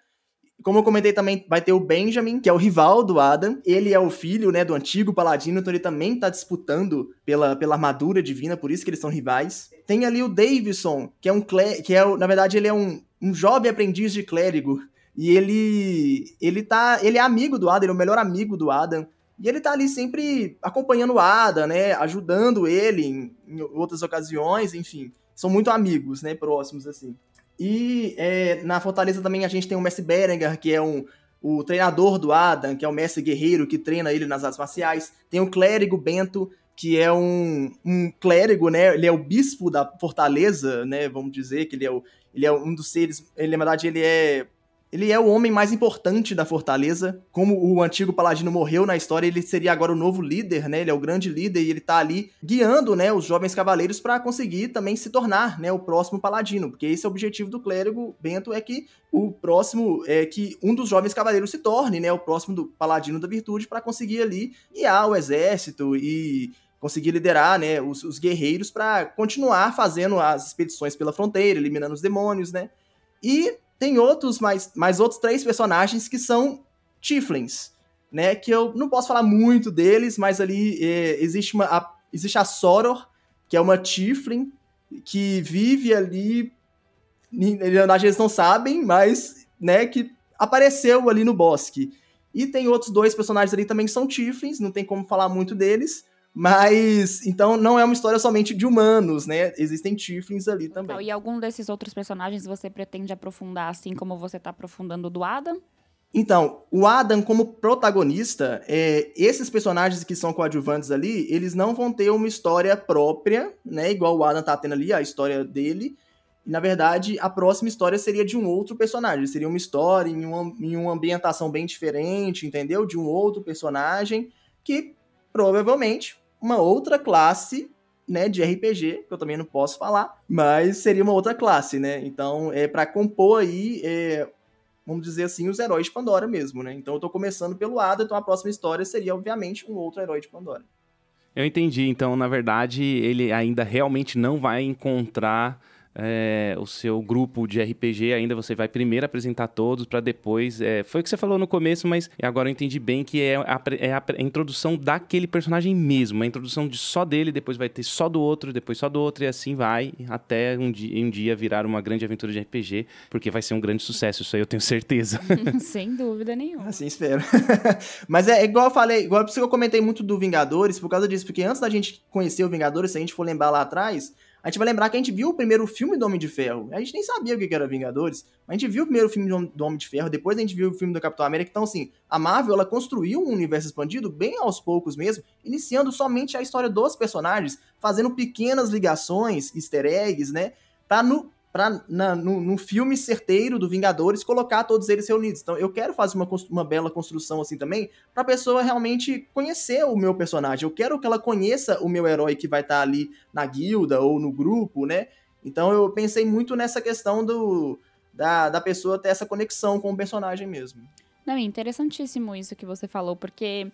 Como eu comentei também, vai ter o Benjamin, que é o rival do Adam. Ele é o filho, né, do antigo paladino, então ele também tá disputando pela, pela armadura divina, por isso que eles são rivais. Tem ali o Davidson, que é um que é, na verdade, ele é um um jovem aprendiz de clérigo. E ele ele tá, ele é amigo do Adam, ele é o melhor amigo do Adam. E ele tá ali sempre acompanhando o Adam, né, ajudando ele em, em outras ocasiões, enfim. São muito amigos, né, próximos assim. E é, na Fortaleza também a gente tem o Messi Berengar, que é um, o treinador do Adam, que é o mestre guerreiro que treina ele nas artes marciais. Tem o clérigo Bento, que é um, um clérigo, né? Ele é o bispo da Fortaleza, né? Vamos dizer que ele é, o, ele é um dos seres. Ele, na verdade, ele é ele é o homem mais importante da fortaleza. Como o antigo paladino morreu na história, ele seria agora o novo líder, né? Ele é o grande líder e ele tá ali guiando, né, os jovens cavaleiros para conseguir também se tornar, né, o próximo paladino, porque esse é o objetivo do clérigo Bento é que o próximo é que um dos jovens cavaleiros se torne, né, o próximo do paladino da virtude para conseguir ali guiar o exército e conseguir liderar né, os, os guerreiros para continuar fazendo as expedições pela fronteira, eliminando os demônios, né? E tem outros, mais, mais outros três personagens que são Tiflins, né? Que eu não posso falar muito deles, mas ali é, existe, uma, a, existe a Soror, que é uma Tiflin, que vive ali. Na eles não sabem, mas, né, que apareceu ali no bosque. E tem outros dois personagens ali também que são Tiflins, não tem como falar muito deles. Mas, então, não é uma história somente de humanos, né? Existem Tiflins ali também. e algum desses outros personagens você pretende aprofundar, assim como você está aprofundando do Adam? Então, o Adam como protagonista, é, esses personagens que são coadjuvantes ali, eles não vão ter uma história própria, né? Igual o Adam tá tendo ali, a história dele. E, na verdade, a próxima história seria de um outro personagem. Seria uma história em uma, em uma ambientação bem diferente, entendeu? De um outro personagem que provavelmente uma outra classe né, de RPG, que eu também não posso falar, mas seria uma outra classe, né? Então, é para compor aí, é, vamos dizer assim, os heróis de Pandora mesmo, né? Então, eu tô começando pelo Ada, então a próxima história seria, obviamente, um outro herói de Pandora. Eu entendi. Então, na verdade, ele ainda realmente não vai encontrar é, o seu grupo de RPG ainda, você vai primeiro apresentar todos para depois. É, foi o que você falou no começo, mas agora eu entendi bem que é a, é a, a, introdução daquele personagem mesmo, a introdução de só dele, depois vai ter só do outro, depois só do outro, e assim vai até um dia, um dia virar uma grande aventura de RPG, porque vai ser um grande sucesso, isso aí eu tenho certeza. Sem dúvida nenhuma. Assim espero. mas é, é igual eu falei, igual por isso que eu comentei muito do Vingadores, por causa disso, porque antes da gente conhecer o Vingadores, se a gente for lembrar lá atrás a gente vai lembrar que a gente viu o primeiro filme do Homem de Ferro. A gente nem sabia o que era Vingadores. A gente viu o primeiro filme do Homem de Ferro, depois a gente viu o filme do Capitão América. Então, assim, a Marvel ela construiu um universo expandido bem aos poucos mesmo, iniciando somente a história dos personagens, fazendo pequenas ligações, easter eggs, né? Pra no, para no, no, filme certeiro do Vingadores colocar todos eles reunidos. Então eu quero fazer uma, uma bela construção assim também, para a pessoa realmente conhecer o meu personagem. Eu quero que ela conheça o meu herói que vai estar tá ali na guilda ou no grupo, né? Então eu pensei muito nessa questão do da, da pessoa ter essa conexão com o personagem mesmo. Não, é interessantíssimo isso que você falou, porque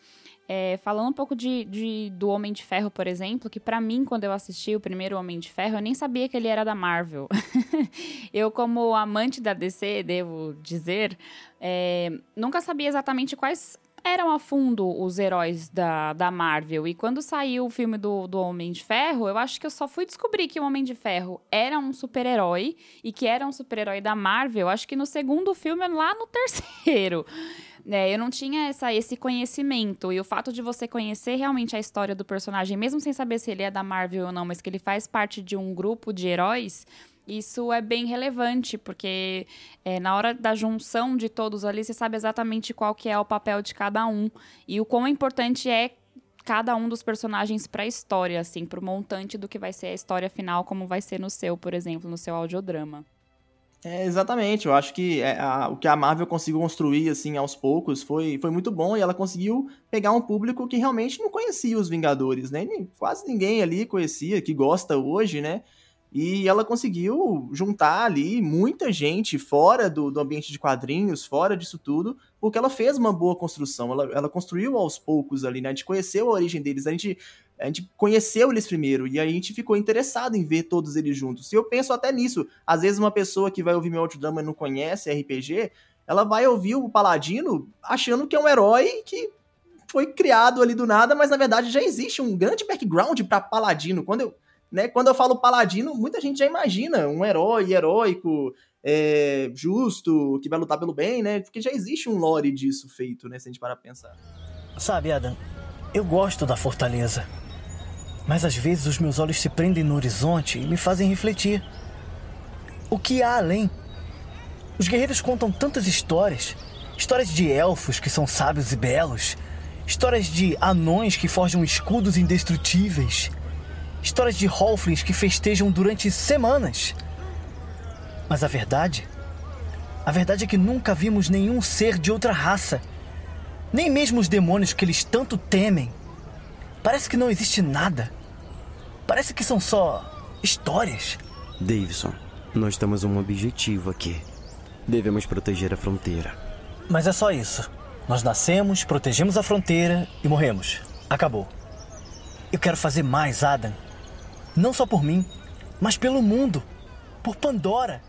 é, falando um pouco de, de, do Homem de Ferro, por exemplo, que para mim, quando eu assisti o primeiro Homem de Ferro, eu nem sabia que ele era da Marvel. eu, como amante da DC, devo dizer, é, nunca sabia exatamente quais eram a fundo os heróis da, da Marvel. E quando saiu o filme do, do Homem de Ferro, eu acho que eu só fui descobrir que o Homem de Ferro era um super-herói e que era um super-herói da Marvel, acho que no segundo filme, lá no terceiro. É, eu não tinha essa, esse conhecimento. E o fato de você conhecer realmente a história do personagem, mesmo sem saber se ele é da Marvel ou não, mas que ele faz parte de um grupo de heróis, isso é bem relevante, porque é, na hora da junção de todos ali, você sabe exatamente qual que é o papel de cada um. E o quão importante é cada um dos personagens para a história, assim, para o montante do que vai ser a história final, como vai ser no seu, por exemplo, no seu audiodrama. É, exatamente, eu acho que é, a, o que a Marvel conseguiu construir assim aos poucos foi, foi muito bom e ela conseguiu pegar um público que realmente não conhecia os Vingadores, né? Quase ninguém ali conhecia, que gosta hoje, né? E ela conseguiu juntar ali muita gente fora do, do ambiente de quadrinhos, fora disso tudo, porque ela fez uma boa construção. Ela, ela construiu aos poucos ali, né? A gente conheceu a origem deles, a gente, a gente conheceu eles primeiro, e a gente ficou interessado em ver todos eles juntos. E eu penso até nisso. Às vezes, uma pessoa que vai ouvir meu audiodrama e não conhece RPG, ela vai ouvir o Paladino achando que é um herói que foi criado ali do nada, mas na verdade já existe um grande background para Paladino. Quando eu né? Quando eu falo paladino, muita gente já imagina um herói heróico, é, justo, que vai lutar pelo bem, né? Porque já existe um lore disso feito, né? Se a gente parar pra pensar. Sabe, Adam, eu gosto da fortaleza. Mas às vezes os meus olhos se prendem no horizonte e me fazem refletir. o que há além. Os guerreiros contam tantas histórias. Histórias de elfos que são sábios e belos. Histórias de anões que forjam escudos indestrutíveis. Histórias de halflings que festejam durante semanas. Mas a verdade? A verdade é que nunca vimos nenhum ser de outra raça. Nem mesmo os demônios que eles tanto temem. Parece que não existe nada. Parece que são só histórias. Davidson, nós temos um objetivo aqui. Devemos proteger a fronteira. Mas é só isso. Nós nascemos, protegemos a fronteira e morremos. Acabou. Eu quero fazer mais, Adam. Não só por mim, mas pelo mundo. Por Pandora.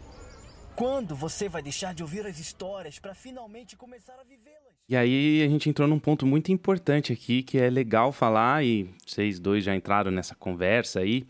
Quando você vai deixar de ouvir as histórias para finalmente começar a vivê-las? E aí a gente entrou num ponto muito importante aqui, que é legal falar, e vocês dois já entraram nessa conversa aí,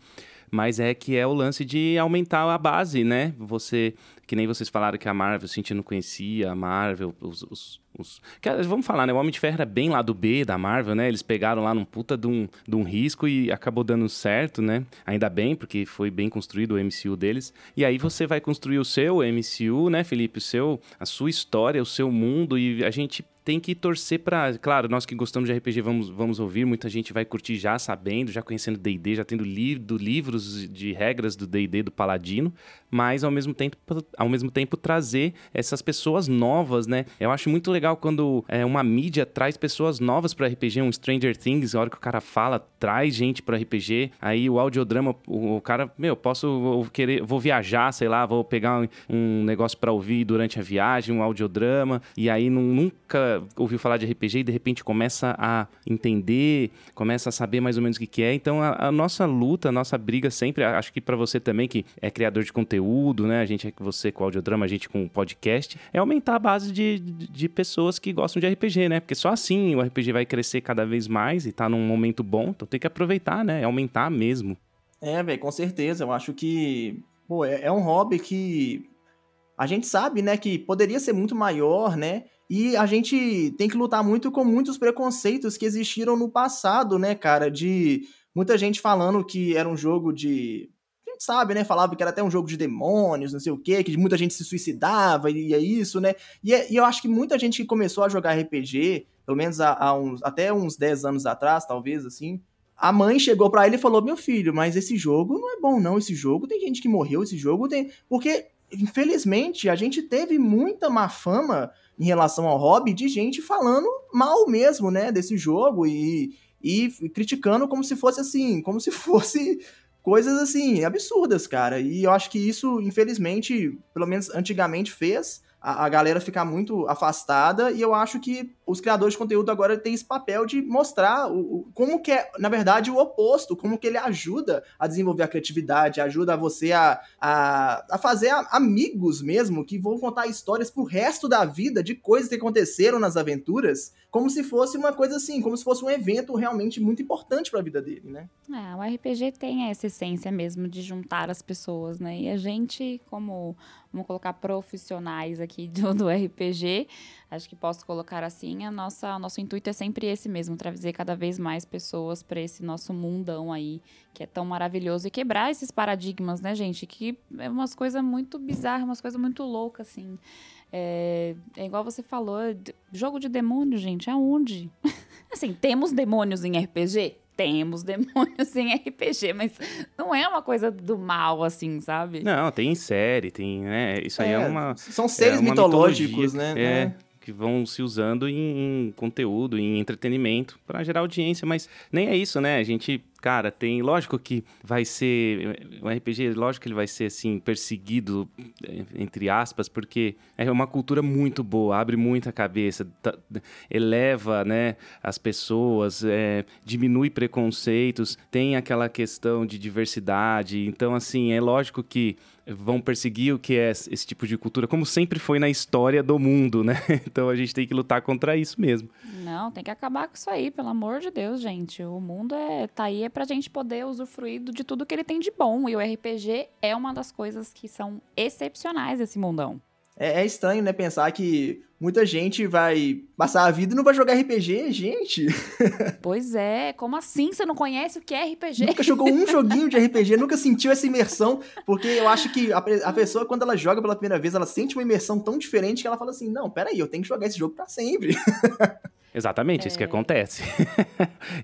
mas é que é o lance de aumentar a base, né? Você, que nem vocês falaram que a Marvel, a gente não conhecia a Marvel, os, os, os... vamos falar, né? O Homem de Ferro era bem lá do B da Marvel, né? Eles pegaram lá num puta de um, de um risco e acabou dando certo, né? Ainda bem, porque foi bem construído o MCU deles. E aí você vai construir o seu MCU, né, Felipe? O seu, a sua história, o seu mundo, e a gente tem que torcer para, claro, nós que gostamos de RPG vamos, vamos ouvir, muita gente vai curtir já sabendo, já conhecendo D&D, já tendo lido livros de regras do D&D do Paladino, mas ao mesmo tempo ao mesmo tempo trazer essas pessoas novas, né? Eu acho muito legal quando é, uma mídia traz pessoas novas para RPG, um Stranger Things, a hora que o cara fala, traz gente para RPG, aí o audiodrama, o, o cara, meu, posso vou querer, vou viajar, sei lá, vou pegar um, um negócio para ouvir durante a viagem, um audiodrama, e aí nunca ouviu falar de RPG e de repente começa a entender, começa a saber mais ou menos o que, que é. Então a, a nossa luta, a nossa briga sempre, acho que para você também que é criador de conteúdo, né? A gente é você com audiodrama, a gente com podcast, é aumentar a base de, de, de pessoas que gostam de RPG, né? Porque só assim o RPG vai crescer cada vez mais e tá num momento bom, então tem que aproveitar, né? É aumentar mesmo. É, velho, com certeza. Eu acho que, pô, é, é um hobby que a gente sabe, né, que poderia ser muito maior, né? E a gente tem que lutar muito com muitos preconceitos que existiram no passado, né, cara? De muita gente falando que era um jogo de. Sabe, né? Falava que era até um jogo de demônios, não sei o quê, que muita gente se suicidava e é isso, né? E, é, e eu acho que muita gente que começou a jogar RPG, pelo menos há, há uns, até uns 10 anos atrás, talvez, assim, a mãe chegou para ele e falou: Meu filho, mas esse jogo não é bom, não. Esse jogo tem gente que morreu, esse jogo tem. Porque, infelizmente, a gente teve muita má fama em relação ao hobby de gente falando mal mesmo, né, desse jogo e, e criticando como se fosse assim, como se fosse coisas assim absurdas, cara. E eu acho que isso, infelizmente, pelo menos antigamente fez a, a, galera ficar muito afastada e eu acho que os criadores de conteúdo agora têm esse papel de mostrar o, o, como que é, na verdade, o oposto, como que ele ajuda a desenvolver a criatividade, ajuda você a, a, a fazer a, amigos mesmo, que vão contar histórias pro resto da vida de coisas que aconteceram nas aventuras, como se fosse uma coisa assim, como se fosse um evento realmente muito importante para a vida dele, né? É, o RPG tem essa essência mesmo de juntar as pessoas, né? E a gente, como vamos colocar profissionais aqui do, do RPG, acho que posso colocar assim, a nossa, nosso intuito é sempre esse mesmo, trazer cada vez mais pessoas para esse nosso mundão aí, que é tão maravilhoso, e quebrar esses paradigmas, né, gente? Que é umas coisas muito bizarras, umas coisas muito loucas, assim. É, é igual você falou, jogo de demônio, gente, aonde? assim, temos demônios em RPG? temos demônios em RPG, mas não é uma coisa do mal, assim, sabe? Não, tem série, tem, né? Isso aí é, é uma. São seres é mitológicos, né? É. Que vão se usando em, em conteúdo, em entretenimento para gerar audiência, mas nem é isso, né? A gente cara, tem. Lógico que vai ser. O RPG, lógico que ele vai ser, assim, perseguido, entre aspas, porque é uma cultura muito boa, abre muita cabeça, eleva, né, as pessoas, é, diminui preconceitos, tem aquela questão de diversidade. Então, assim, é lógico que vão perseguir o que é esse tipo de cultura, como sempre foi na história do mundo, né? Então a gente tem que lutar contra isso mesmo. Não, tem que acabar com isso aí, pelo amor de Deus, gente. O mundo é tá aí é pra gente poder usufruir de tudo que ele tem de bom. E o RPG é uma das coisas que são excepcionais desse mundão. É, é, estranho, né, pensar que muita gente vai passar a vida e não vai jogar RPG, gente. Pois é, como assim você não conhece o que é RPG? Nunca jogou um joguinho de RPG, nunca sentiu essa imersão, porque eu acho que a, a, pessoa, quando ela joga pela primeira vez, ela sente uma imersão tão diferente que ela fala assim, não, peraí, eu tenho que jogar esse jogo para sempre. Exatamente, é. isso que é. acontece.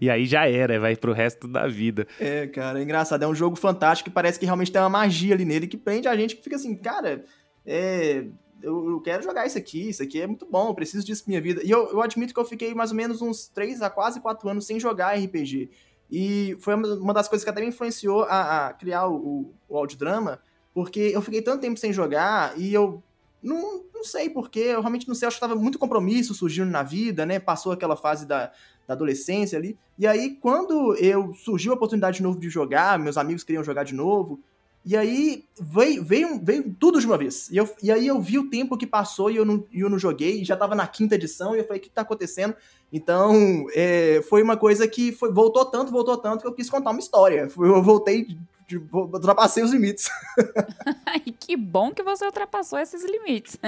e aí já era, vai pro resto da vida. É, cara, é engraçado. É um jogo fantástico que parece que realmente tem uma magia ali nele que prende a gente que fica assim, cara, é, eu, eu, quero jogar isso aqui, isso aqui é muito bom, preciso disso pra minha vida. E eu, eu admito que eu fiquei mais ou menos uns 3 a quase 4 anos sem jogar RPG. E foi uma das coisas que até me influenciou a, a criar o, o audiodrama, porque eu fiquei tanto tempo sem jogar e eu não, não sei porquê, eu realmente não sei, acho que tava muito compromisso surgindo na vida, né? Passou aquela fase da, da adolescência ali. E aí, quando eu surgiu a oportunidade de novo de jogar, meus amigos queriam jogar de novo, e aí veio, veio, veio tudo de uma vez. E, eu, e aí eu vi o tempo que passou e eu não, eu não joguei, e já tava na quinta edição, e eu falei, o que tá acontecendo? Então, é, foi uma coisa que foi, voltou tanto, voltou tanto, que eu quis contar uma história. Eu voltei, de, ultrapassei os limites. e que bom que você ultrapassou esses limites.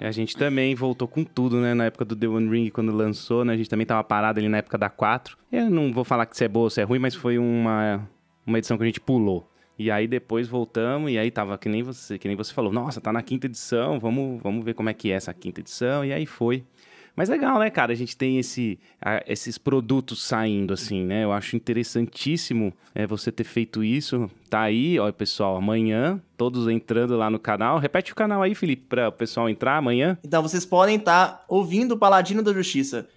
a gente também voltou com tudo, né? Na época do The One Ring, quando lançou, né? A gente também tava parado ali na época da 4. Eu não vou falar que se é boa ou se é ruim, mas foi uma, uma edição que a gente pulou. E aí depois voltamos, e aí tava que nem você, que nem você falou, nossa, tá na quinta edição, vamos, vamos ver como é que é essa quinta edição, e aí foi. Mas legal, né, cara? A gente tem esse, a, esses produtos saindo, assim, né? Eu acho interessantíssimo é, você ter feito isso. Tá aí, ó, pessoal, amanhã, todos entrando lá no canal. Repete o canal aí, Felipe, para o pessoal entrar amanhã. Então, vocês podem estar tá ouvindo o Paladino da Justiça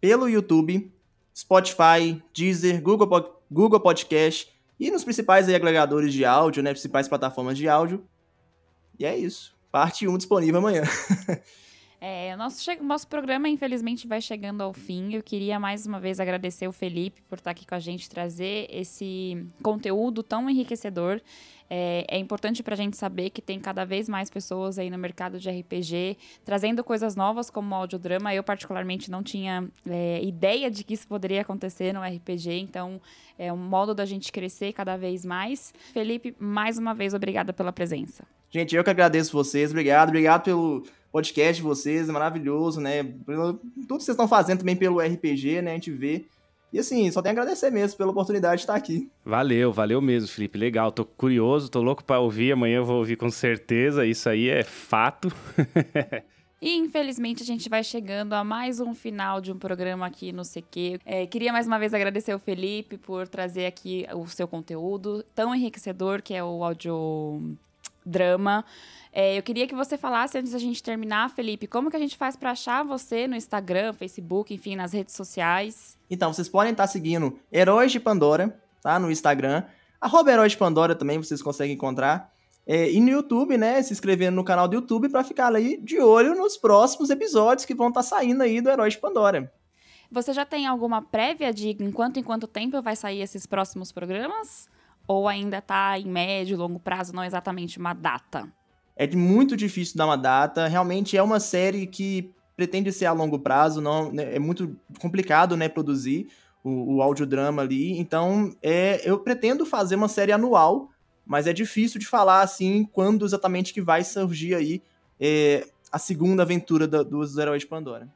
pelo YouTube, Spotify, Deezer, Google, Google Podcast e nos principais aí, agregadores de áudio, né? Principais plataformas de áudio. E é isso. Parte 1 disponível amanhã. É, nosso, nosso programa, infelizmente, vai chegando ao fim. Eu queria mais uma vez agradecer o Felipe por estar aqui com a gente, trazer esse conteúdo tão enriquecedor. É, é importante para a gente saber que tem cada vez mais pessoas aí no mercado de RPG trazendo coisas novas como o audiodrama. Eu, particularmente, não tinha é, ideia de que isso poderia acontecer no RPG, então é um modo da gente crescer cada vez mais. Felipe, mais uma vez, obrigada pela presença. Gente, eu que agradeço vocês. Obrigado, obrigado pelo podcast de vocês, é maravilhoso, né? Tudo que vocês estão fazendo também pelo RPG, né? A gente vê. E assim, só tenho a agradecer mesmo pela oportunidade de estar aqui. Valeu, valeu mesmo, Felipe. Legal, tô curioso, tô louco para ouvir. Amanhã eu vou ouvir com certeza. Isso aí é fato. E infelizmente a gente vai chegando a mais um final de um programa aqui no CQ. É, queria mais uma vez agradecer o Felipe por trazer aqui o seu conteúdo tão enriquecedor que é o audiodrama. É, eu queria que você falasse antes da gente terminar, Felipe, como que a gente faz para achar você no Instagram, Facebook, enfim, nas redes sociais? Então, vocês podem estar seguindo Heróis de Pandora, tá? No Instagram. Arroba Heróis de Pandora também vocês conseguem encontrar. É, e no YouTube, né? Se inscrevendo no canal do YouTube para ficar aí de olho nos próximos episódios que vão estar saindo aí do Heróis de Pandora. Você já tem alguma prévia de em quanto em quanto tempo vai sair esses próximos programas? Ou ainda está em médio, longo prazo, não exatamente uma data? É muito difícil dar uma data. Realmente é uma série que pretende ser a longo prazo, não né, é muito complicado, né, produzir o, o audiodrama ali. Então, é, eu pretendo fazer uma série anual, mas é difícil de falar assim quando exatamente que vai surgir aí é, a segunda aventura da, dos Heróis de Pandora.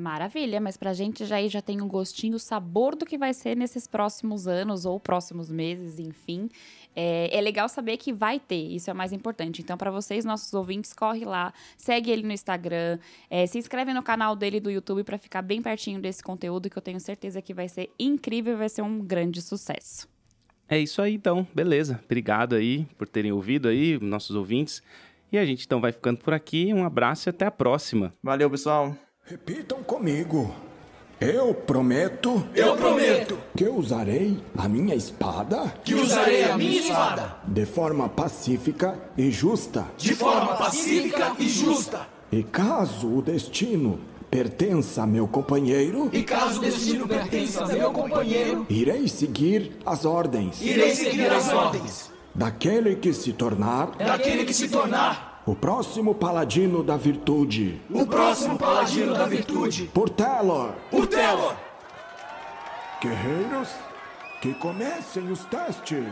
Maravilha, mas pra gente já aí já tem um gostinho, o sabor do que vai ser nesses próximos anos ou próximos meses, enfim. É, é legal saber que vai ter, isso é o mais importante. Então, para vocês, nossos ouvintes, corre lá, segue ele no Instagram, é, se inscreve no canal dele do YouTube para ficar bem pertinho desse conteúdo que eu tenho certeza que vai ser incrível, vai ser um grande sucesso. É isso aí, então, beleza. Obrigado aí por terem ouvido aí, nossos ouvintes. E a gente então vai ficando por aqui. Um abraço e até a próxima. Valeu, pessoal. Repitam comigo. Eu prometo. Eu prometo. Que usarei a minha espada. Que usarei a minha espada. De forma pacífica e justa. De forma pacífica e justa. E caso o destino pertença a meu companheiro. E caso o destino pertença a meu companheiro. Irei seguir as ordens. Irei seguir as ordens. Daquele que se tornar. Daquele que se tornar o próximo paladino da virtude. O próximo paladino da virtude. Por Telor. Por Telor. Guerreiros, que comecem os testes.